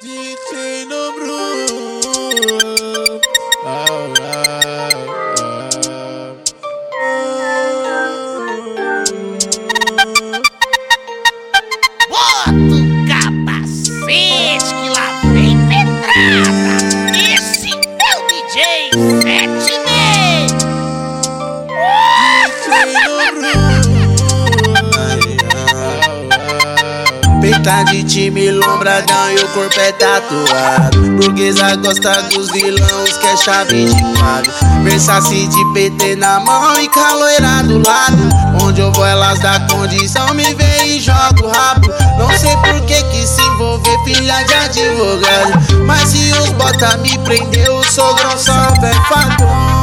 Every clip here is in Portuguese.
DJ Nomru. Peita de time, lombradão e o corpo é tatuado. Burguesa gosta dos vilões que é chave de quadro. Versace de PT na mão e caloeira do lado. Onde eu vou, elas da condição me vê e jogo rápido. Não sei por que que se envolver, filha de advogado. Mas se os bota me prender, o sogrão salve é fato.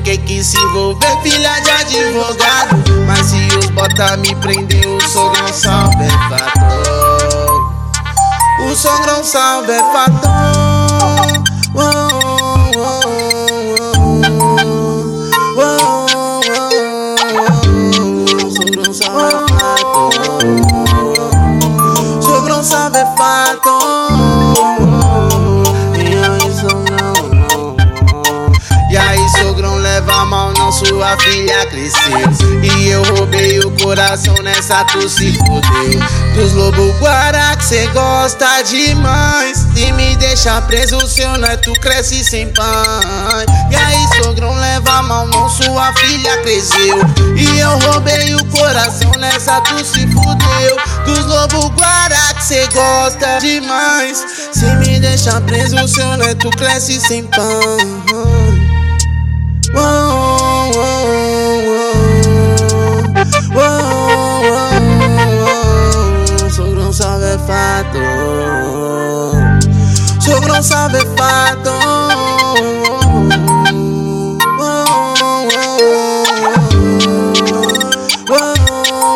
Que que se envolver, filha de advogado. Mas se os bota me prender, o sogrão salve é fato. O sogrão salve é fato. Oh, oh, oh, oh, oh, oh. Fato. Sogrão sua filha cresceu. E eu roubei o coração nessa, tu se fudeu. Dos lobos guará que cê gosta demais. E me deixa preso, seu neto cresce sem pai. E aí, sogrão, leva a mão, não sua filha cresceu. E eu roubei o coração nessa, tu se fudeu. Dos lobos guará que cê gosta demais. Se me deixa preso, seu neto cresce sem. Oh,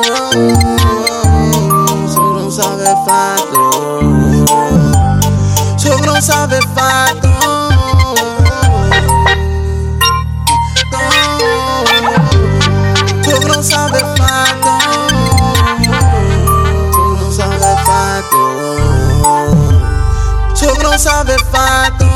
Sogro non sabe fatto Sogro non sabe fatto Sogro non sabe fatto Sogro non sabe fatto Sogro non sabe fatto